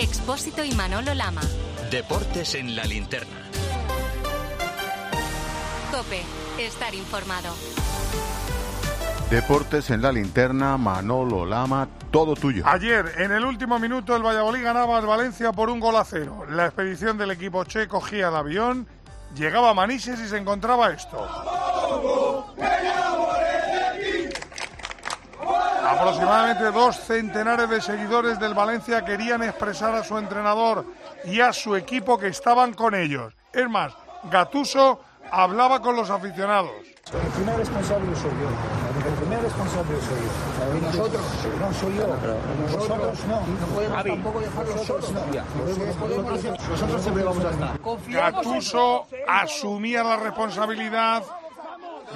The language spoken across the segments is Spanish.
Expósito y Manolo Lama. Deportes en la linterna. Cope, estar informado. Deportes en la linterna, Manolo Lama, todo tuyo. Ayer, en el último minuto, el Valladolid ganaba al Valencia por un gol a cero. La expedición del equipo che cogía el avión, llegaba a Manises y se encontraba esto. Aproximadamente dos centenares de seguidores del Valencia querían expresar a su entrenador y a su equipo que estaban con ellos. Es más, Gatuso hablaba con los aficionados. El primer responsable soy yo. El primer responsable soy yo. ¿Y nosotros? No, soy yo. Nosotros no. No podemos tampoco dejarlo solos. No. Nosotros siempre vamos a estar. Gatuso asumía la responsabilidad.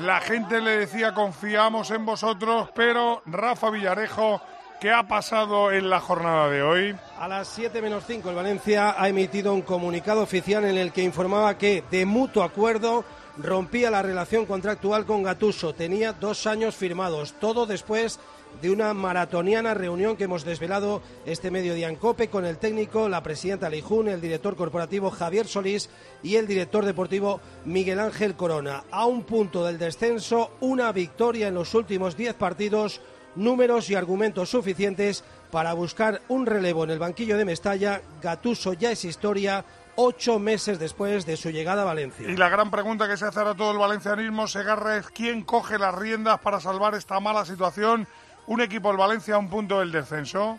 La gente le decía confiamos en vosotros, pero Rafa Villarejo, ¿qué ha pasado en la jornada de hoy? A las 7 menos 5 el Valencia ha emitido un comunicado oficial en el que informaba que de mutuo acuerdo rompía la relación contractual con Gatuso. Tenía dos años firmados, todo después de una maratoniana reunión que hemos desvelado este mediodía en COPE con el técnico, la presidenta Leijún, el director corporativo Javier Solís y el director deportivo Miguel Ángel Corona. A un punto del descenso, una victoria en los últimos diez partidos, números y argumentos suficientes para buscar un relevo en el banquillo de Mestalla. Gatuso ya es historia ocho meses después de su llegada a Valencia. Y la gran pregunta que se hace a todo el valencianismo, Segarra, es quién coge las riendas para salvar esta mala situación. Un equipo, el Valencia, a un punto del descenso.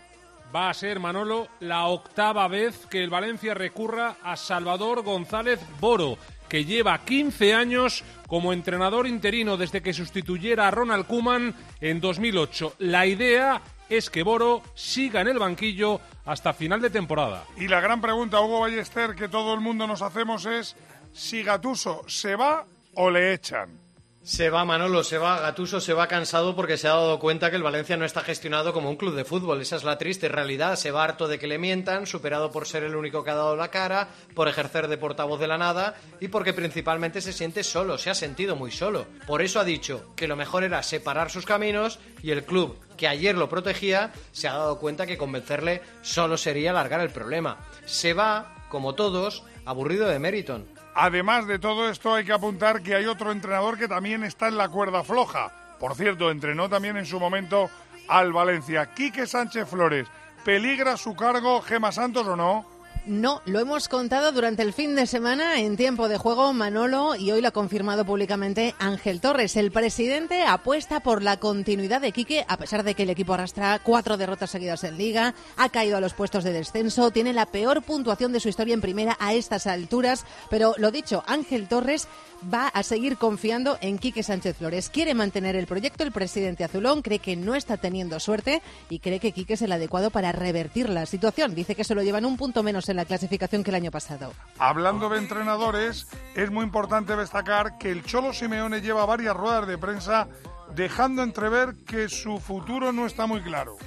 Va a ser, Manolo, la octava vez que el Valencia recurra a Salvador González Boro, que lleva 15 años como entrenador interino desde que sustituyera a Ronald Kuman en 2008. La idea es que Boro siga en el banquillo hasta final de temporada. Y la gran pregunta, Hugo Ballester, que todo el mundo nos hacemos es si Gatuso se va o le echan. Se va Manolo, se va Gatuso, se va cansado porque se ha dado cuenta que el Valencia no está gestionado como un club de fútbol. Esa es la triste realidad. Se va harto de que le mientan, superado por ser el único que ha dado la cara, por ejercer de portavoz de la nada y porque principalmente se siente solo, se ha sentido muy solo. Por eso ha dicho que lo mejor era separar sus caminos y el club que ayer lo protegía se ha dado cuenta que convencerle solo sería alargar el problema. Se va, como todos, aburrido de Meriton. Además de todo esto, hay que apuntar que hay otro entrenador que también está en la cuerda floja. Por cierto, entrenó también en su momento al Valencia. Quique Sánchez Flores. ¿Peligra su cargo Gema Santos o no? No, lo hemos contado durante el fin de semana en tiempo de juego Manolo y hoy lo ha confirmado públicamente Ángel Torres. El presidente apuesta por la continuidad de Quique a pesar de que el equipo arrastra cuatro derrotas seguidas en liga, ha caído a los puestos de descenso, tiene la peor puntuación de su historia en primera a estas alturas, pero lo dicho, Ángel Torres va a seguir confiando en Quique Sánchez Flores. Quiere mantener el proyecto, el presidente azulón cree que no está teniendo suerte y cree que Quique es el adecuado para revertir la situación. Dice que se lo llevan un punto menos en la clasificación que el año pasado. Hablando de entrenadores, es muy importante destacar que el Cholo Simeone lleva varias ruedas de prensa dejando entrever que su futuro no está muy claro.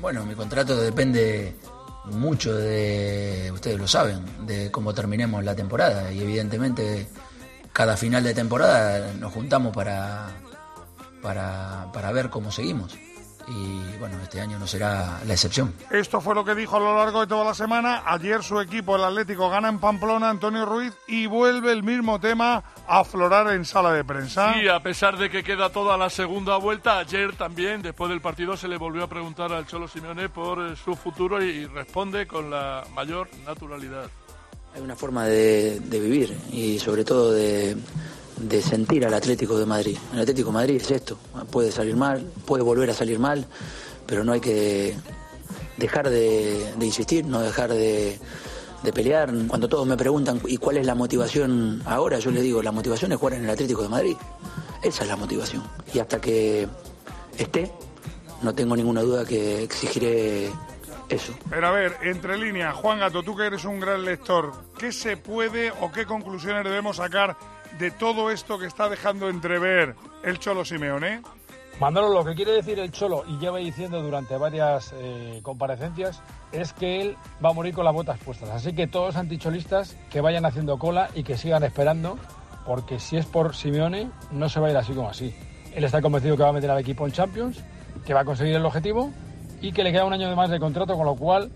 Bueno, mi contrato depende mucho de, ustedes lo saben, de cómo terminemos la temporada y evidentemente cada final de temporada nos juntamos para, para, para ver cómo seguimos y bueno, este año no será la excepción. Esto fue lo que dijo a lo largo de toda la semana. Ayer su equipo, el Atlético, gana en Pamplona, Antonio Ruiz, y vuelve el mismo tema a aflorar en sala de prensa. Sí, a pesar de que queda toda la segunda vuelta, ayer también, después del partido, se le volvió a preguntar al Cholo Simeone por eh, su futuro y responde con la mayor naturalidad. Hay una forma de, de vivir y sobre todo de de sentir al Atlético de Madrid. El Atlético de Madrid es esto, puede salir mal, puede volver a salir mal, pero no hay que dejar de, insistir, no dejar de, de, pelear. Cuando todos me preguntan, ¿y cuál es la motivación ahora? Yo les digo, la motivación es jugar en el Atlético de Madrid. Esa es la motivación. Y hasta que esté, no tengo ninguna duda que exigiré eso. Pero a ver, entre líneas, Juan Gato, tú que eres un gran lector, ¿qué se puede o qué conclusiones debemos sacar de todo esto que está dejando entrever el Cholo Simeone? Manolo, lo que quiere decir el Cholo, y lleva diciendo durante varias eh, comparecencias, es que él va a morir con las botas puestas. Así que todos anticholistas que vayan haciendo cola y que sigan esperando, porque si es por Simeone, no se va a ir así como así. Él está convencido que va a meter al equipo en Champions, que va a conseguir el objetivo y que le queda un año de más de contrato, con lo cual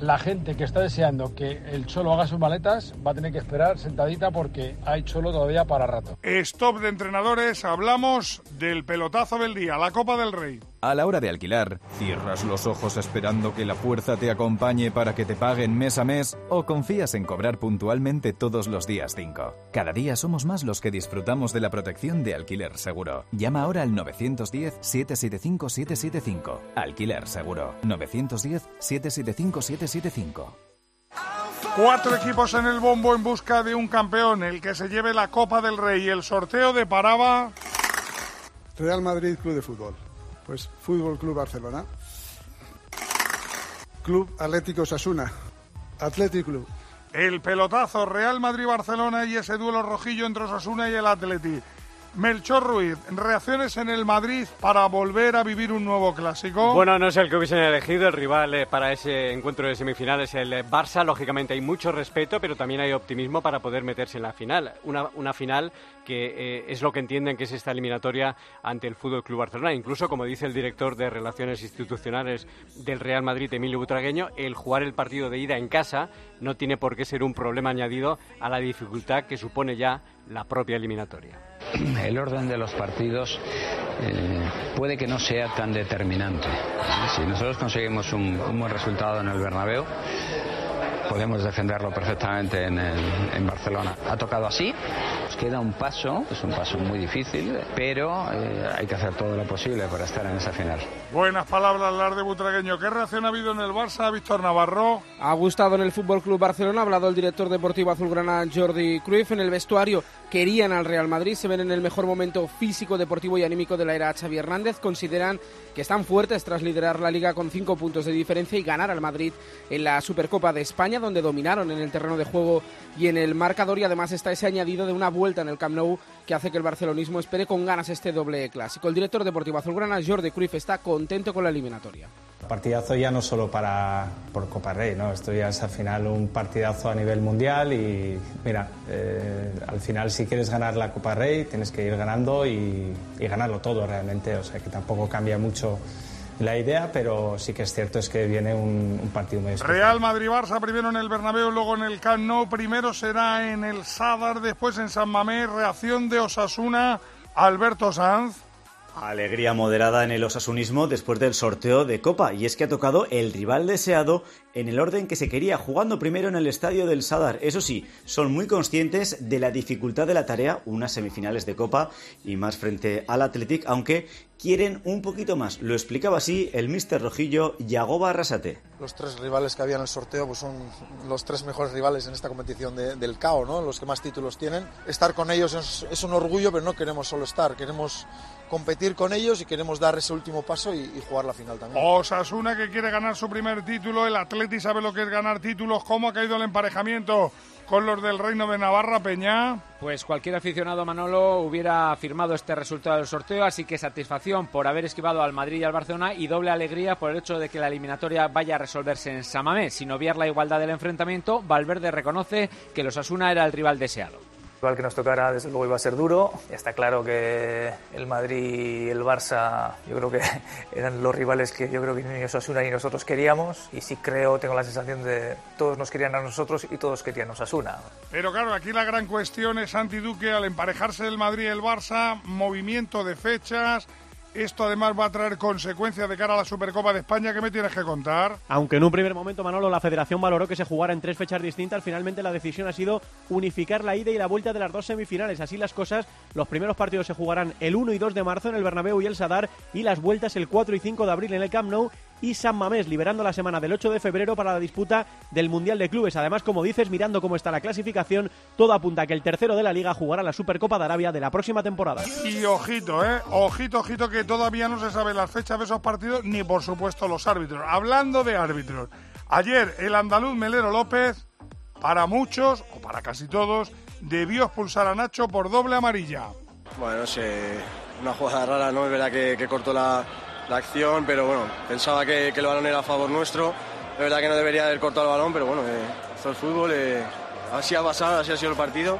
la gente que está deseando que el Cholo haga sus maletas va a tener que esperar sentadita porque hay Cholo todavía para rato. Stop de entrenadores, hablamos del pelotazo del día, la Copa del Rey. A la hora de alquilar, ¿cierras los ojos esperando que la fuerza te acompañe para que te paguen mes a mes o confías en cobrar puntualmente todos los días 5? Cada día somos más los que disfrutamos de la protección de Alquiler Seguro. Llama ahora al 910-775-775. Alquiler Seguro. 910-775-775. Cuatro equipos en el bombo en busca de un campeón, el que se lleve la Copa del Rey. El sorteo de Paraba. Real Madrid Club de Fútbol. Pues Fútbol Club Barcelona. Club Atlético Sasuna. Athletic Club. El pelotazo Real Madrid-Barcelona y ese duelo rojillo entre Osasuna y el Atleti. Melchor Ruiz, reacciones en el Madrid para volver a vivir un nuevo clásico. Bueno, no es el que hubiesen elegido. El rival eh, para ese encuentro de semifinales el eh, Barça. Lógicamente hay mucho respeto, pero también hay optimismo para poder meterse en la final. Una, una final que eh, es lo que entienden que es esta eliminatoria ante el Fútbol Club Barcelona. Incluso, como dice el director de Relaciones Institucionales del Real Madrid, Emilio Butragueño, el jugar el partido de ida en casa no tiene por qué ser un problema añadido a la dificultad que supone ya la propia eliminatoria. El orden de los partidos eh, puede que no sea tan determinante. Si nosotros conseguimos un, un buen resultado en el Bernabéu, podemos defenderlo perfectamente en, el, en, Barcelona. Ha tocado así, nos queda un paso, es un paso muy difícil, pero eh, hay que hacer todo lo posible para estar en esa final. Buenas palabras las de Butragueño. ¿Qué reacción ha habido en el Barça, Víctor Navarro? Ha gustado en el Fútbol Club Barcelona, ha hablado el director deportivo azulgrana Jordi Cruyff en el vestuario. Querían al Real Madrid, se ven en el mejor momento físico, deportivo y anímico de la era Xavi Hernández. Consideran que están fuertes tras liderar la liga con cinco puntos de diferencia y ganar al Madrid en la Supercopa de España, donde dominaron en el terreno de juego y en el marcador. Y además está ese añadido de una vuelta en el Camp Nou que hace que el barcelonismo espere con ganas este doble clásico. El director deportivo azulgrana, Jordi Cruyff, está contento con la eliminatoria. Partidazo ya no solo para por Copa Rey, ¿no? Esto ya es al final un partidazo a nivel mundial y mira, eh, al final si quieres ganar la Copa Rey tienes que ir ganando y, y ganarlo todo realmente, o sea que tampoco cambia mucho la idea, pero sí que es cierto es que viene un, partido muy especial. Real Madrid-Barça primero en el Bernabéu, luego en el Camp Nou, primero será en el Sadar, después en San Mamés, reacción de Osasuna, Alberto Sanz. Alegría moderada en el osasunismo después del sorteo de Copa, y es que ha tocado el rival deseado en el orden que se quería, jugando primero en el estadio del Sadar. Eso sí, son muy conscientes de la dificultad de la tarea, unas semifinales de Copa y más frente al Athletic, aunque quieren un poquito más. Lo explicaba así el mister rojillo Yagoba Arrasate. Los tres rivales que había en el sorteo pues son los tres mejores rivales en esta competición de, del CAO, ¿no? los que más títulos tienen. Estar con ellos es, es, un orgullo, pero no queremos solo estar, queremos competir con ellos y queremos dar ese último paso y, y jugar la final también. Osasuna que quiere ganar su primer título, el Atleti sabe lo que es ganar títulos, cómo ha caído el emparejamiento con los del Reino de Navarra, Peña. Pues cualquier aficionado Manolo hubiera firmado este resultado del sorteo, así que satisfacción por haber esquivado al Madrid y al Barcelona y doble alegría por el hecho de que la eliminatoria vaya a resolverse en Samamé. Sin obviar la igualdad del enfrentamiento, Valverde reconoce que los Asuna era el rival deseado rival que nos tocara desde luego iba a ser duro. Está claro que el Madrid y el Barça yo creo que eran los rivales que yo creo que ni Osasuna ni nosotros queríamos y sí creo, tengo la sensación de todos nos querían a nosotros y todos querían a Osasuna. Pero claro, aquí la gran cuestión es Santi Duque al emparejarse el Madrid y el Barça, movimiento de fechas, esto además va a traer consecuencias de cara a la Supercopa de España. ¿Qué me tienes que contar? Aunque en un primer momento, Manolo, la federación valoró que se jugara en tres fechas distintas, finalmente la decisión ha sido unificar la ida y la vuelta de las dos semifinales. Así las cosas, los primeros partidos se jugarán el 1 y 2 de marzo en el Bernabéu y el Sadar y las vueltas el 4 y 5 de abril en el Camp Nou y San Mamés, liberando la semana del 8 de febrero para la disputa del Mundial de Clubes. Además, como dices, mirando cómo está la clasificación, todo apunta a que el tercero de la liga jugará la Supercopa de Arabia de la próxima temporada. Y ojito, eh, ojito, ojito, que todavía no se sabe las fechas de esos partidos ni por supuesto los árbitros. Hablando de árbitros, ayer el andaluz Melero López, para muchos, o para casi todos, debió expulsar a Nacho por doble amarilla. Bueno, no sé, una jugada rara, ¿no? Es verdad que, cortó la, la, acción, pero bueno, pensaba que, el balón era a favor nuestro. Es verdad que no debería haber cortado el balón, pero bueno, eh, esto es fútbol, eh, así ha pasado, así ha sido el partido.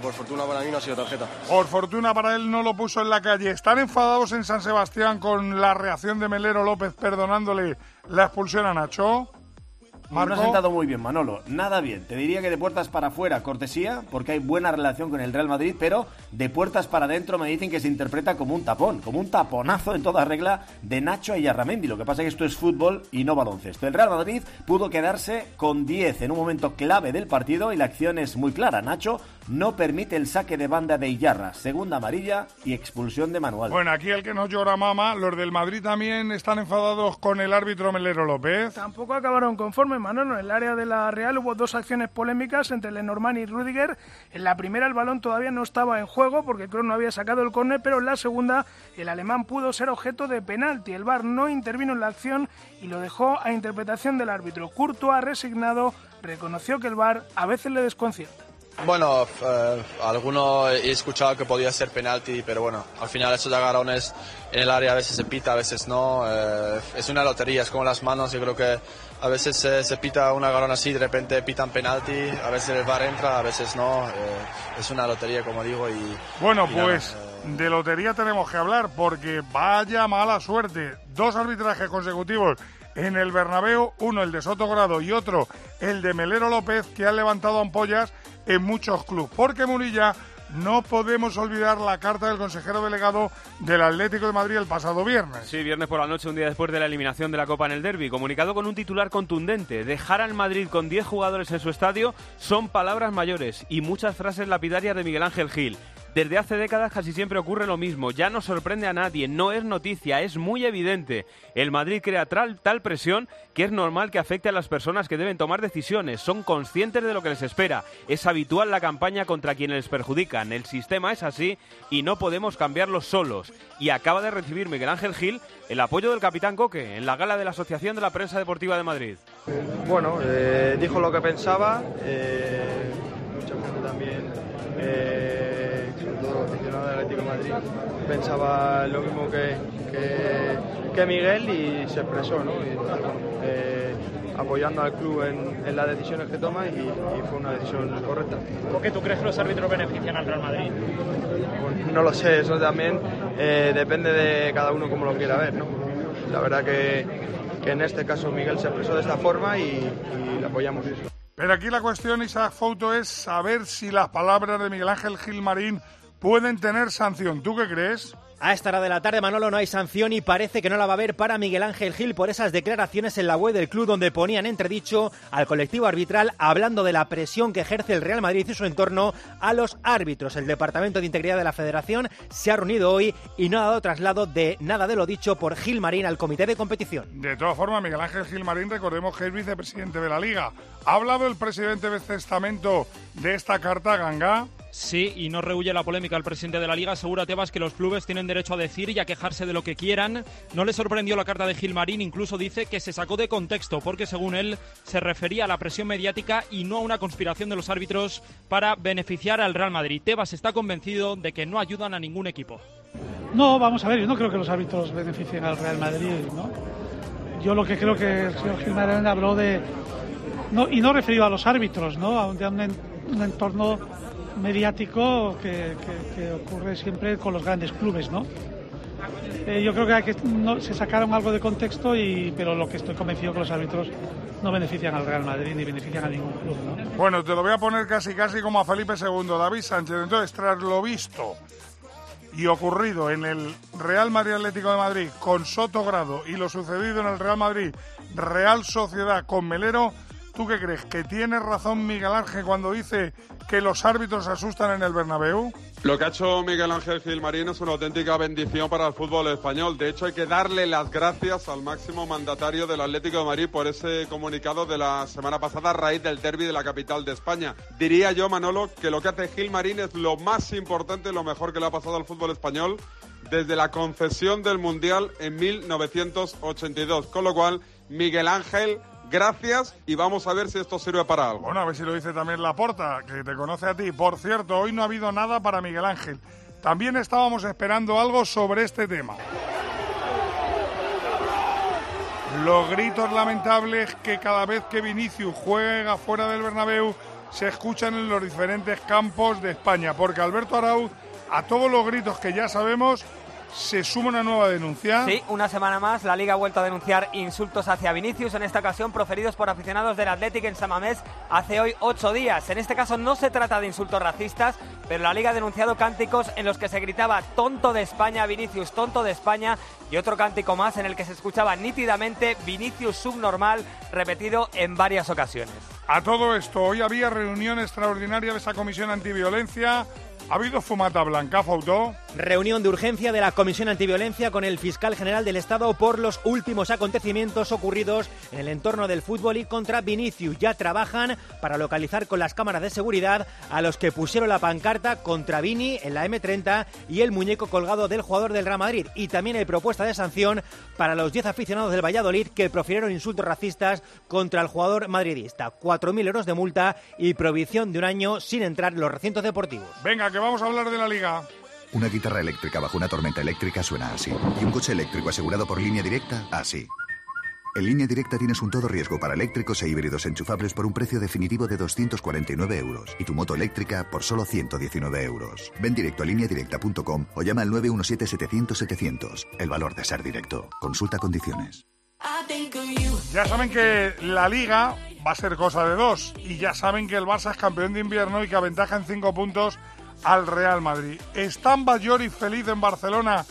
Por fortuna para mí no ha sido tarjeta. Por fortuna para él no lo puso en la calle. ¿Están enfadados en San Sebastián con la reacción de Melero López perdonándole la expulsión a Nacho? No ha sentado muy bien, Manolo. Nada bien. Te diría que de puertas para afuera, cortesía, porque hay buena relación con el Real Madrid, pero de puertas para adentro me dicen que se interpreta como un tapón, como un taponazo en toda regla de Nacho Ayarramendi. Lo que pasa es que esto es fútbol y no baloncesto. El Real Madrid pudo quedarse con 10 en un momento clave del partido y la acción es muy clara. Nacho no permite el saque de banda de Iyarra, segunda amarilla y expulsión de Manuel. Bueno, aquí el que nos llora mama, los del Madrid también están enfadados con el árbitro Melero López. Tampoco acabaron conforme, Manolo. En el área de la Real hubo dos acciones polémicas entre Lenormand y Rudiger. En la primera el balón todavía no estaba en juego porque Kroos no había sacado el córner, pero en la segunda el alemán pudo ser objeto de penalti. El VAR no intervino en la acción y lo dejó a interpretación del árbitro. Courtois, resignado, reconoció que el VAR a veces le desconcierta. Bueno, eh, alguno he escuchado que podía ser penalti, pero bueno, al final esos agarrones en el área a veces se pita, a veces no. Eh, es una lotería, es como las manos. Yo creo que a veces se pita un agarrón así, de repente pitan penalti, a veces el bar entra, a veces no. Eh, es una lotería, como digo. y Bueno, y nada, pues de lotería tenemos que hablar porque vaya mala suerte. Dos arbitrajes consecutivos en el Bernabéu, uno el de Soto Grado y otro el de Melero López, que han levantado ampollas en muchos clubes. Porque Murilla no podemos olvidar la carta del consejero delegado del Atlético de Madrid el pasado viernes. Sí, viernes por la noche, un día después de la eliminación de la Copa en el Derby, comunicado con un titular contundente. Dejar al Madrid con 10 jugadores en su estadio son palabras mayores y muchas frases lapidarias de Miguel Ángel Gil. Desde hace décadas casi siempre ocurre lo mismo, ya no sorprende a nadie, no es noticia, es muy evidente. El Madrid crea tal, tal presión que es normal que afecte a las personas que deben tomar decisiones, son conscientes de lo que les espera, es habitual la campaña contra quienes les el sistema es así y no podemos cambiarlo solos. Y acaba de recibir Miguel Ángel Gil el apoyo del capitán Coque en la gala de la Asociación de la Prensa Deportiva de Madrid. Bueno, eh, dijo lo que pensaba, eh, mucha gente también, eh, sobre todo aficionado del Atlético Madrid, pensaba lo mismo que, que, Miguel y se expresó, ¿no? Apoyando al club en, en las decisiones que toma y, y fue una decisión correcta. ¿Por qué tú crees que los árbitros benefician al Real Madrid? Pues no lo sé, eso también eh, depende de cada uno como lo quiera ver, ¿no? La verdad que, que en este caso Miguel se expresó de esta forma y, y le apoyamos eso. Pero aquí la cuestión, Isaac Fouto, es saber si las palabras de Miguel Ángel Gilmarín pueden tener sanción. ¿Tú qué crees? A esta hora de la tarde, Manolo, no hay sanción y parece que no la va a haber para Miguel Ángel Gil por esas declaraciones en la web del club donde ponían entredicho al colectivo arbitral hablando de la presión que ejerce el Real Madrid y su entorno a los árbitros. El Departamento de Integridad de la Federación se ha reunido hoy y no ha dado traslado de nada de lo dicho por Gil Marín al comité de competición. De todas formas, Miguel Ángel Gilmarín, recordemos que es vicepresidente de la Liga. ¿Ha hablado el presidente de testamento de esta carta, Ganga? Sí, y no rehuye la polémica el presidente de la Liga. Asegura Tebas que los clubes tienen derecho a decir y a quejarse de lo que quieran. No le sorprendió la carta de Gilmarín, incluso dice que se sacó de contexto porque, según él, se refería a la presión mediática y no a una conspiración de los árbitros para beneficiar al Real Madrid. Tebas está convencido de que no ayudan a ningún equipo. No, vamos a ver, yo no creo que los árbitros beneficien al Real Madrid, ¿no? Yo lo que creo que el señor Gilmarín habló de... No, y no referido a los árbitros, ¿no? A en- un entorno mediático que, que- ocurre siempre con los grandes clubes, ¿no? Eh, yo creo que, hay que no, se sacaron algo de contexto, y, pero lo que estoy convencido que los árbitros no benefician al Real Madrid ni benefician a ningún club, ¿no? Bueno, te lo voy a poner casi casi como a Felipe II, David Sánchez. Entonces, tras lo visto y ocurrido en el Real Madrid Atlético de Madrid con Soto Grado y lo sucedido en el Real Madrid Real Sociedad con Melero, ¿tú qué crees? ¿Que tiene razón Miguel Ángel cuando dice que los árbitros asustan en el Bernabéu? Lo que ha hecho Miguel Ángel Gilmarín es una auténtica bendición para el fútbol español. De hecho, hay que darle las gracias al máximo mandatario del Atlético de Madrid por ese comunicado de la semana pasada a raíz del derby de la capital de España. Diría yo, Manolo, que lo que hace Gilmarín es lo más importante, lo mejor que le ha pasado al fútbol español desde la concesión del Mundial en 1982. Con lo cual, Miguel Ángel, gracias y vamos a ver si esto sirve para algo. Bueno, a ver si lo dice también Laporta, que te conoce a ti. Por cierto, hoy no ha habido nada para Miguel Ángel. También estábamos esperando algo sobre este tema. Los gritos lamentables que cada vez que Vinicius juega fuera del Bernabéu se escuchan en los diferentes campos de España, porque Alberto Arauz, a todos los gritos que ya sabemos, se suma una nueva denuncia. Sí, una semana más la Liga ha vuelto a denunciar insultos hacia Vinicius, en esta ocasión proferidos por aficionados del Athletic en Samamés hace hoy ocho días. En este caso no se trata de insultos racistas, pero la Liga ha denunciado cánticos en los que se gritaba tonto de España, Vinicius tonto de España y otro cántico más en el que se escuchaba nítidamente Vinicius subnormal repetido en varias ocasiones. A todo esto, hoy había reunión extraordinaria de esa comisión antiviolencia ¿Ha habido fumata blanca, Fautó? Reunión de urgencia de la Comisión Antiviolencia con el fiscal general del Estado por los últimos acontecimientos ocurridos en el entorno del fútbol y contra Vinicius. Ya trabajan para localizar con las cámaras de seguridad a los que pusieron la pancarta contra Vini en la M30 y el muñeco colgado del jugador del Real Madrid. Y también hay propuesta de sanción para los 10 aficionados del Valladolid que profirieron insultos racistas contra el jugador madridista. 4.000 euros de multa y prohibición de un año sin entrar en los recintos deportivos. Venga, que vamos a hablar de la liga. Una guitarra eléctrica bajo una tormenta eléctrica suena así. Y un coche eléctrico asegurado por línea directa, así. En línea directa tienes un todo riesgo para eléctricos e híbridos enchufables por un precio definitivo de 249 euros y tu moto eléctrica por solo 119 euros. Ven directo a lineadirecta.com o llama al 917-700-700. El valor de ser directo. Consulta condiciones. Ya saben que la liga va a ser cosa de dos y ya saben que el Barça es campeón de invierno y que aventaja en cinco puntos al Real Madrid. ¿Están Bayori feliz en Barcelona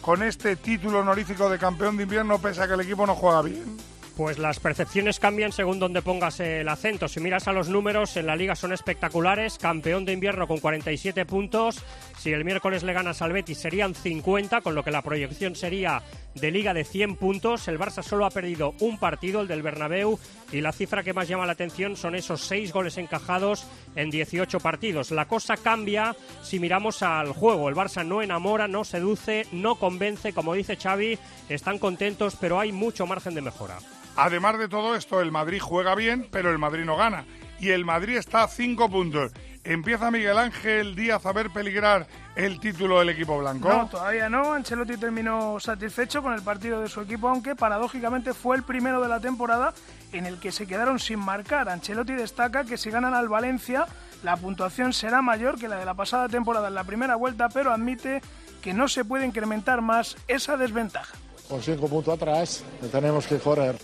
con este título honorífico de campeón de invierno pese a que el equipo no juega bien? Pues las percepciones cambian según donde pongas el acento. Si miras a los números, en la liga son espectaculares. Campeón de invierno con 47 puntos. Si el miércoles le ganas al Betis serían 50, con lo que la proyección sería de liga de 100 puntos. El Barça solo ha perdido un partido, el del Bernabéu, y la cifra que más llama la atención son esos 6 goles encajados en 18 partidos. La cosa cambia si miramos al juego. El Barça no enamora, no seduce, no convence, como dice Xavi, están contentos, pero hay mucho margen de mejora. Además de todo esto, el Madrid juega bien, pero el Madrid no gana. Y el Madrid está a cinco puntos. ¿Empieza Miguel Ángel Díaz a ver peligrar el título del equipo blanco? No, todavía no. Ancelotti terminó satisfecho con el partido de su equipo, aunque paradójicamente fue el primero de la temporada en el que se quedaron sin marcar. Ancelotti destaca que si ganan al Valencia, la puntuación será mayor que la de la pasada temporada en la primera vuelta, pero admite que no se puede incrementar más esa desventaja. Con cinco puntos atrás, tenemos que correr.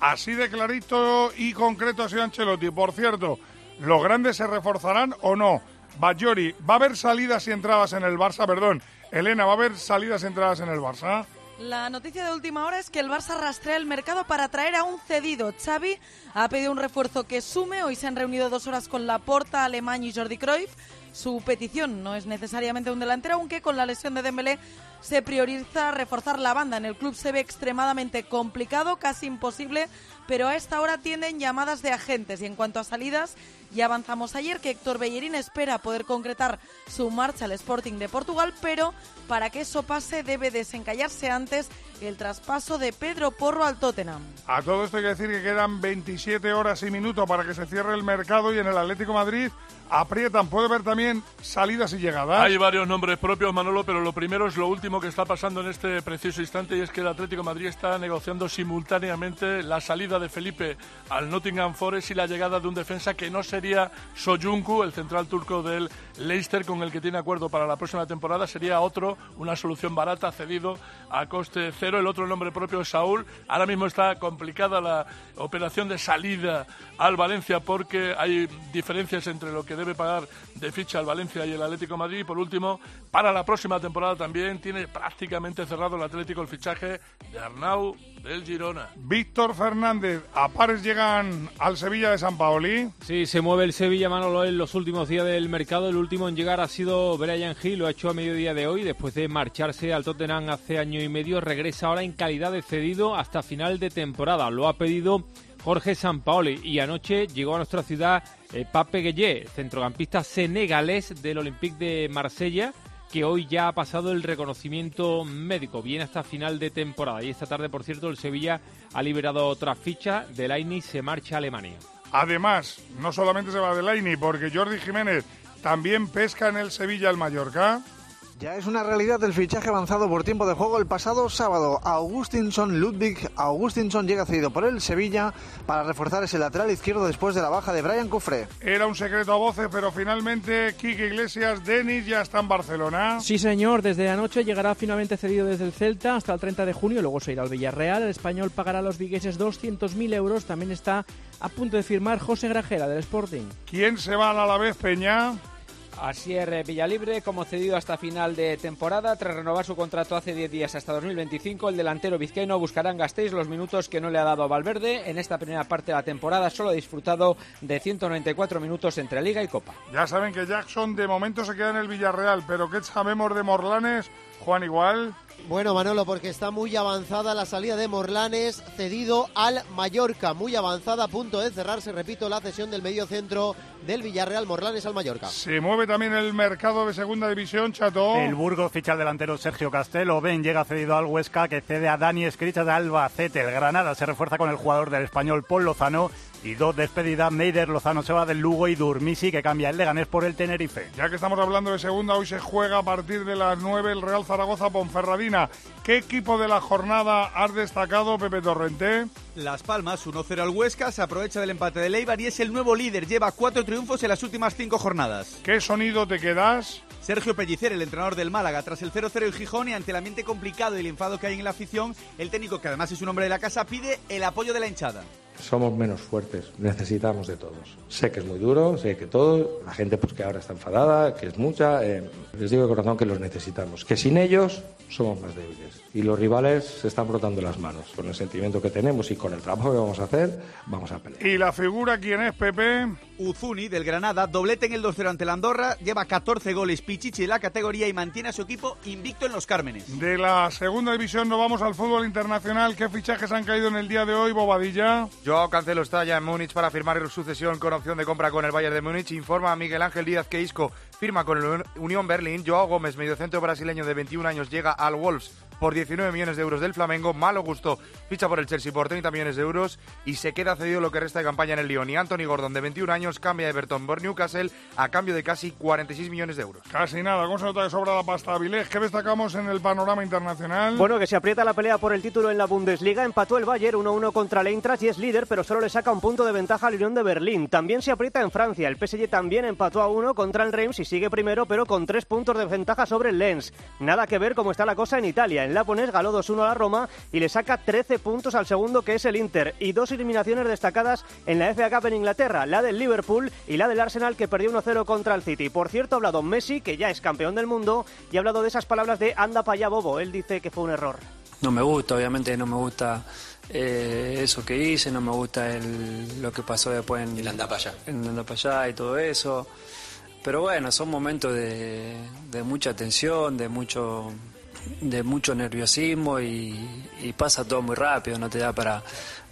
Así de clarito y concreto ha sido Ancelotti. Por cierto, ¿los grandes se reforzarán o no? Bajori, ¿va a haber salidas y entradas en el Barça? Perdón, Elena, ¿va a haber salidas y entradas en el Barça? La noticia de última hora es que el Barça rastrea el mercado para traer a un cedido. Xavi ha pedido un refuerzo que sume. Hoy se han reunido dos horas con Laporta, Alemán y Jordi Cruyff. Su petición no es necesariamente un delantero, aunque con la lesión de Dembélé se prioriza reforzar la banda. En el club se ve extremadamente complicado, casi imposible, pero a esta hora tienden llamadas de agentes. Y en cuanto a salidas, ya avanzamos ayer que Héctor Bellerín espera poder concretar su marcha al Sporting de Portugal, pero para que eso pase debe desencallarse antes el traspaso de Pedro Porro al Tottenham. A todo esto hay que decir que quedan 27 horas y minutos para que se cierre el mercado y en el Atlético Madrid aprietan. Puede ver también salidas y llegadas. Hay varios nombres propios, Manolo, pero lo primero es lo último que está pasando en este preciso instante y es que el Atlético de Madrid está negociando simultáneamente la salida de Felipe al Nottingham Forest y la llegada de un defensa que no sería Soyuncu, el central turco del Leicester, con el que tiene acuerdo para la próxima temporada. Sería otro, una solución barata, cedido a coste cero. El otro nombre propio es Saúl. Ahora mismo está complicada la operación de salida al Valencia porque hay diferencias entre lo que debe pagar de ficha al Valencia y el Atlético de Madrid. Y por último, para la próxima temporada también tiene prácticamente cerrado el Atlético el fichaje de Arnau del Girona. Víctor Fernández, a pares llegan al Sevilla de San Paoli. Sí, se mueve el Sevilla Manolo en los últimos días del mercado. El último en llegar ha sido Brian Hill, lo ha hecho a mediodía de hoy, después de marcharse al Tottenham hace año y medio. Regresa ahora en calidad de cedido hasta final de temporada. Lo ha pedido Jorge Sampaoli y anoche llegó a nuestra ciudad eh, Pape Gueye, centrocampista senegalés del Olympique de Marsella que hoy ya ha pasado el reconocimiento médico, viene hasta final de temporada. Y esta tarde, por cierto, el Sevilla ha liberado otra ficha, Delaini se marcha a Alemania. Además, no solamente se va Delaini, porque Jordi Jiménez también pesca en el Sevilla el Mallorca. Ya es una realidad el fichaje avanzado por tiempo de juego el pasado sábado. Augustinson Ludwig Augustinson llega cedido por el Sevilla para reforzar ese lateral izquierdo después de la baja de Brian Cufré. Era un secreto a voces, pero finalmente Quique Iglesias, Denis ya está en Barcelona. Sí, señor, desde anoche llegará finalmente cedido desde el Celta hasta el 30 de junio, luego se irá al Villarreal. El español pagará a los vigueses 200.000 euros. También está a punto de firmar José Grajera del Sporting. ¿Quién se va a la vez, Peña? Asier Villalibre como cedido hasta final de temporada. Tras renovar su contrato hace 10 días hasta 2025, el delantero vizcaíno buscará en los minutos que no le ha dado a Valverde. En esta primera parte de la temporada solo ha disfrutado de 194 minutos entre Liga y Copa. Ya saben que Jackson de momento se queda en el Villarreal, pero ¿qué sabemos de Morlanes? Juan, igual. Bueno, Manolo, porque está muy avanzada la salida de Morlanes, cedido al Mallorca. Muy avanzada, a punto de cerrarse, repito, la cesión del medio centro del Villarreal Morlanes al Mallorca. Se mueve también el mercado de segunda división, Chato. El Burgos ficha al delantero Sergio Castelo. Ben llega cedido al Huesca, que cede a Dani Escricha de Albacete. El Granada se refuerza con el jugador del español Paul Lozano. Y dos despedidas, Neider Lozano se va del Lugo y Durmisi, que cambia el Leganés por el Tenerife. Ya que estamos hablando de segunda, hoy se juega a partir de las 9 el Real Zaragoza Ponferradina. ¿Qué equipo de la jornada has destacado, Pepe Torrente? Las Palmas, 1-0 al Huesca, se aprovecha del empate de Leibar y es el nuevo líder. Lleva cuatro triunfos en las últimas cinco jornadas. ¿Qué sonido te quedas? Sergio Pellicer, el entrenador del Málaga, tras el 0-0 en Gijón y ante el ambiente complicado y el enfado que hay en la afición, el técnico, que además es un hombre de la casa, pide el apoyo de la hinchada. Somos menos fuertes, necesitamos de todos. Sé que es muy duro, sé que todo, la gente pues que ahora está enfadada, que es mucha, eh, les digo de corazón que los necesitamos, que sin ellos somos más débiles y los rivales se están brotando las manos. Con el sentimiento que tenemos y con el trabajo que vamos a hacer, vamos a pelear. ¿Y la figura quién es, Pepe? Uzuni del Granada, doblete en el 2-0 ante la Andorra, lleva 14 goles Pichichi en la categoría y mantiene a su equipo invicto en los Cármenes. De la segunda división nos vamos al fútbol internacional. ¿Qué fichajes han caído en el día de hoy, Bobadilla? Joao Cancelo está ya en Múnich para firmar sucesión con opción de compra con el Bayern de Múnich. Informa a Miguel Ángel Díaz que Isco firma con el Unión Berlín. Joao Gómez, mediocentro brasileño de 21 años, llega al Wolves por 19 millones de euros del Flamengo. Malo gusto ficha por el Chelsea por 30 millones de euros y se queda cedido lo que resta de campaña en el Lyon. Y Anthony Gordon, de 21 años, cambia a Everton por Newcastle a cambio de casi 46 millones de euros. Casi nada, ¿cómo se nota que sobra la pasta Avilés? ¿Qué destacamos en el panorama internacional? Bueno, que se aprieta la pelea por el título en la Bundesliga. Empató el Bayern 1-1 contra el Eintracht y es líder, pero solo le saca un punto de ventaja al Unión de Berlín. También se aprieta en Francia. El PSG también empató a 1 contra el Reims y sigue primero, pero con tres puntos de ventaja sobre el Lens. Nada que ver cómo está la cosa en Italia. En Lapones galó 2-1 a la Roma y le saca 13 puntos al segundo, que es el Inter. Y dos eliminaciones destacadas en la FA Cup en Inglaterra, la del Liverpool y la del Arsenal, que perdió 1-0 contra el City. Por cierto, ha hablado Messi, que ya es campeón del mundo, y ha hablado de esas palabras de anda para allá, bobo. Él dice que fue un error. No me gusta, obviamente no me gusta eh, eso que hice, no me gusta el, lo que pasó después en el anda para allá. En anda para allá y todo eso. Pero bueno, son momentos de, de mucha tensión, de mucho de mucho nerviosismo y, pasa todo muy rápido, no te da para,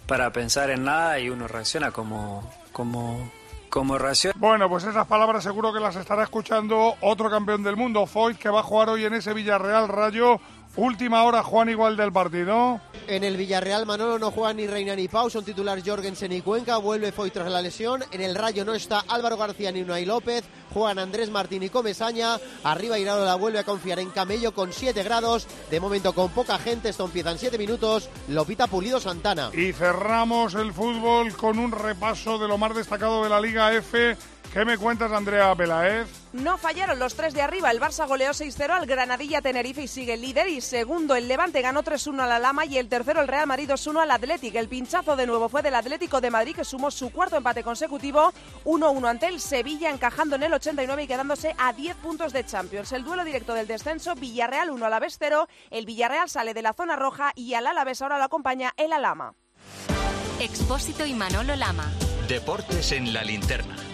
para pensar en nada y uno reacciona como, como, como reacciona. Bueno, pues esas palabras seguro que las estará escuchando otro campeón del mundo, Foyt, que va a jugar hoy en ese Villarreal Rayo. Última hora, Juan, igual del partido. En el Villarreal Manolo no juega ni Reina ni Pau, son titular Jorgensen y Cuenca, vuelve Foy tras la lesión. En el Rayo no está Álvaro García ni Unai López, juegan Andrés Martín y Comesaña. Arriba Iraola vuelve a confiar en Camello con 7 grados. De momento con poca gente, esto empieza en 7 minutos. Lopita Pulido Santana. Y cerramos el fútbol con un repaso de lo más destacado de la Liga F. ¿Qué me cuentas, Andrea Pelaez? No fallaron los tres de arriba. El Barça goleó 6-0 al Granadilla Tenerife y sigue el líder. Y segundo, el Levante ganó 3-1 a la Lama. Y el tercero, el Real Madrid 2-1 al Atlético. El pinchazo de nuevo fue del Atlético de Madrid, que sumó su cuarto empate consecutivo. 1-1 ante el Sevilla, encajando en el 89 y quedándose a 10 puntos de Champions. El duelo directo del descenso, Villarreal 1 Alavés 0. El Villarreal sale de la zona roja y al Alavés ahora lo acompaña el Alama. Expósito y Manolo Lama. Deportes en la linterna.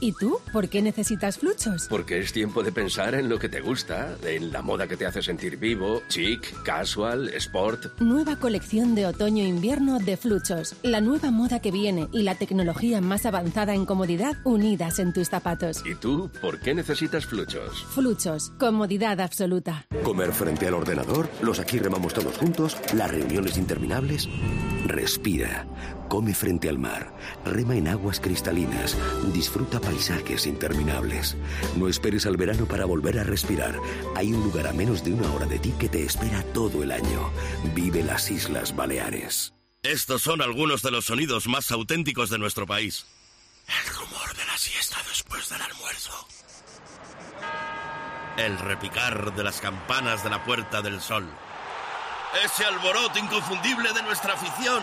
¿Y tú? ¿Por qué necesitas fluchos? Porque es tiempo de pensar en lo que te gusta, en la moda que te hace sentir vivo, chic, casual, sport. Nueva colección de otoño-invierno de Fluchos. La nueva moda que viene y la tecnología más avanzada en comodidad unidas en tus zapatos. ¿Y tú? ¿Por qué necesitas fluchos? Fluchos. Comodidad absoluta. Comer frente al ordenador, los aquí remamos todos juntos, las reuniones interminables. Respira. Come frente al mar. Rema en aguas cristalinas. Disfruta paisajes interminables. No esperes al verano para volver a respirar. Hay un lugar a menos de una hora de ti que te espera todo el año. Vive las Islas Baleares. Estos son algunos de los sonidos más auténticos de nuestro país. El rumor de la siesta después del almuerzo. El repicar de las campanas de la Puerta del Sol. Ese alboroto inconfundible de nuestra afición.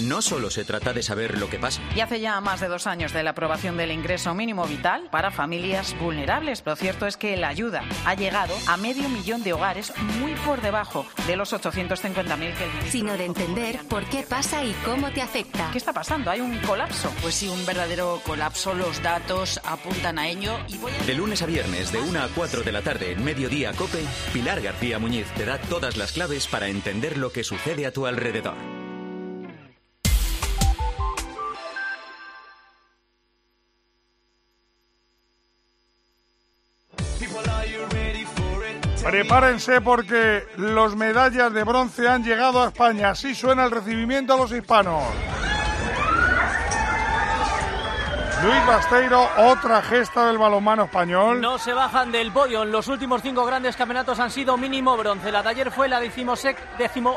No solo se trata de saber lo que pasa. Y hace ya más de dos años de la aprobación del ingreso mínimo vital para familias vulnerables. Lo cierto es que la ayuda ha llegado a medio millón de hogares, muy por debajo de los 850.000 que el. Sino de entender por qué pasa y cómo te afecta. ¿Qué está pasando? ¿Hay un colapso? Pues sí, un verdadero colapso. Los datos apuntan a ello. Y voy a... De lunes a viernes, de 1 a 4 de la tarde, en Mediodía Cope, Pilar García Muñiz te da todas las claves para entender lo que sucede a tu alrededor. Prepárense porque los medallas de bronce han llegado a España. Así suena el recibimiento a los hispanos. Luis Basteiro, otra gesta del balonmano español. No se bajan del podio. En los últimos cinco grandes campeonatos han sido mínimo bronce. La de ayer fue la decimo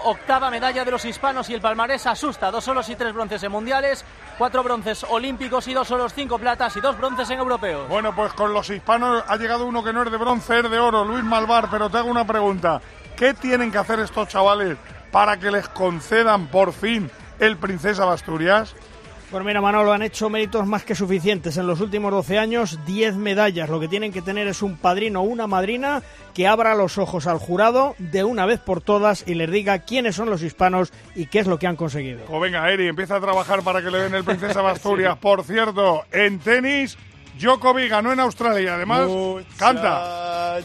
octava medalla de los hispanos y el palmarés asusta. Dos solos y tres bronces en mundiales, cuatro bronces olímpicos y dos solos, cinco platas y dos bronces en europeos. Bueno, pues con los hispanos ha llegado uno que no es de bronce, es de oro, Luis Malvar. Pero te hago una pregunta. ¿Qué tienen que hacer estos chavales para que les concedan por fin el Princesa de Asturias? Pues mira, Manolo, han hecho méritos más que suficientes. En los últimos 12 años, 10 medallas. Lo que tienen que tener es un padrino o una madrina que abra los ojos al jurado de una vez por todas y les diga quiénes son los hispanos y qué es lo que han conseguido. Pues venga, Eri, empieza a trabajar para que le den el Princesa de Asturias. Por cierto, en tenis, Djokovic ganó en Australia y además canta.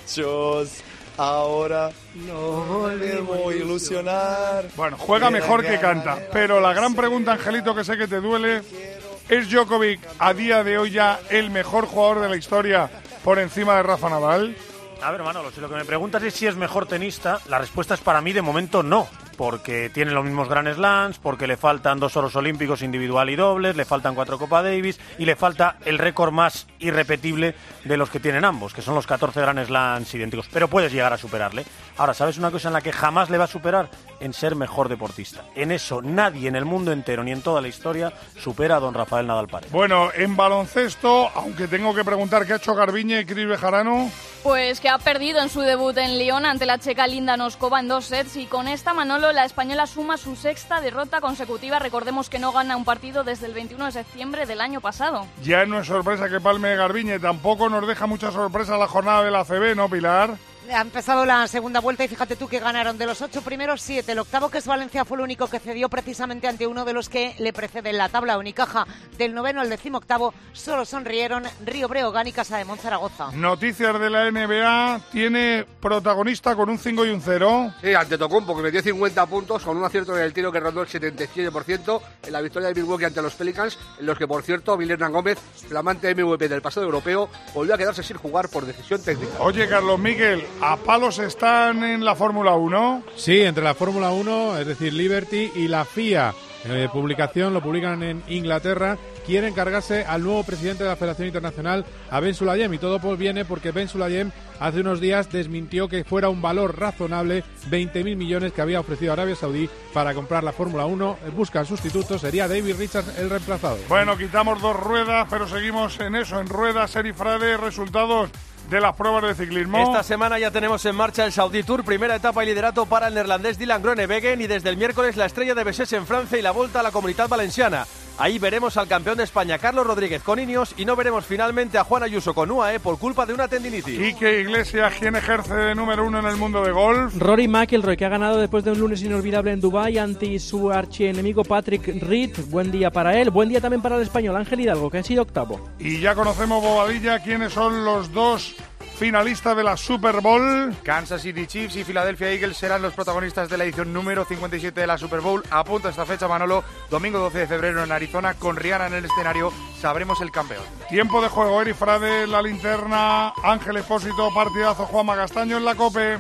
Ahora no me voy a ilusionar. Bueno, juega mejor que canta. Pero la gran pregunta, Angelito, que sé que te duele, ¿es Djokovic a día de hoy ya el mejor jugador de la historia por encima de Rafa Nadal? A ver, Manolo, si lo que me preguntas es si es mejor tenista, la respuesta es para mí de momento no. Porque tiene los mismos Grand Slams, porque le faltan dos oros olímpicos individual y dobles, le faltan cuatro Copa Davis y le falta el récord más irrepetible de los que tienen ambos, que son los 14 Grand Slams idénticos. Pero puedes llegar a superarle. Ahora, ¿sabes una cosa en la que jamás le va a superar? En ser mejor deportista. En eso nadie en el mundo entero ni en toda la historia supera a don Rafael Nadal Párez. Bueno, en baloncesto, aunque tengo que preguntar qué ha hecho Garbiñe y Cris Bejarano. Pues que ha perdido en su debut en Lyon ante la checa Linda Noskova en dos sets y con esta Manolo la española suma su sexta derrota consecutiva. Recordemos que no gana un partido desde el 21 de septiembre del año pasado. Ya no es sorpresa que palme Garbiñe, tampoco nos deja mucha sorpresa la jornada de la CB, ¿no, Pilar? Ha empezado la segunda vuelta y fíjate tú que ganaron de los ocho primeros siete. El octavo, que es Valencia, fue el único que cedió precisamente ante uno de los que le precede en la tabla Unicaja. Del noveno al decimoctavo solo sonrieron Río Breogán y Casa de Monzaragoza. Noticias de la NBA, tiene protagonista con un 5 y un 0. Sí, ante Tocumpo, que metió 50 puntos con un acierto en el tiro que rondó el 77% en la victoria de Milwaukee ante los Pelicans, en los que, por cierto, Vilena Gómez, flamante MVP del pasado europeo, volvió a quedarse sin jugar por decisión técnica. Oye, Carlos Miguel, ¿a palos están en la Fórmula 1? Sí, entre la Fórmula 1, es decir, Liberty y la FIA. Eh, publicación, lo publican en Inglaterra, quieren cargarse al nuevo presidente de la Federación Internacional, a Ben Sulayem. Y todo pues viene porque Ben Sulayem hace unos días desmintió que fuera un valor razonable 20.000 millones que había ofrecido Arabia Saudí para comprar la Fórmula 1. Buscan sustitutos, sería David Richards el reemplazado. Bueno, quitamos dos ruedas, pero seguimos en eso, en ruedas, Serifrade, resultados de las pruebas de ciclismo. Esta semana ya tenemos en marcha el Saudi Tour, primera etapa y liderato para el neerlandés Dylan Groenewegen y desde el miércoles la estrella de Besés en Francia y la vuelta a la comunidad valenciana. Ahí veremos al campeón de España, Carlos Rodríguez, con Ineos y no veremos finalmente a Juan Ayuso con UAE por culpa de una tendinitis. Quique Iglesias, ¿quién ejerce de número uno en el mundo de golf? Rory McIlroy, que ha ganado después de un lunes inolvidable en Dubái ante su archienemigo Patrick Reed. Buen día para él. Buen día también para el español Ángel Hidalgo, que ha sido octavo. Y ya conocemos, Bobadilla, quiénes son los dos finalistas de la Super Bowl. Kansas City Chiefs y Philadelphia Eagles serán los protagonistas de la edición número 57 de la Super Bowl. Apunta esta fecha, Manolo, domingo 12 de febrero en Arizona, con Rihanna en el escenario, sabremos el campeón. Tiempo de juego, Eri Frade, la linterna, Ángel Espósito, partidazo, Juanma Castaño en la COPE.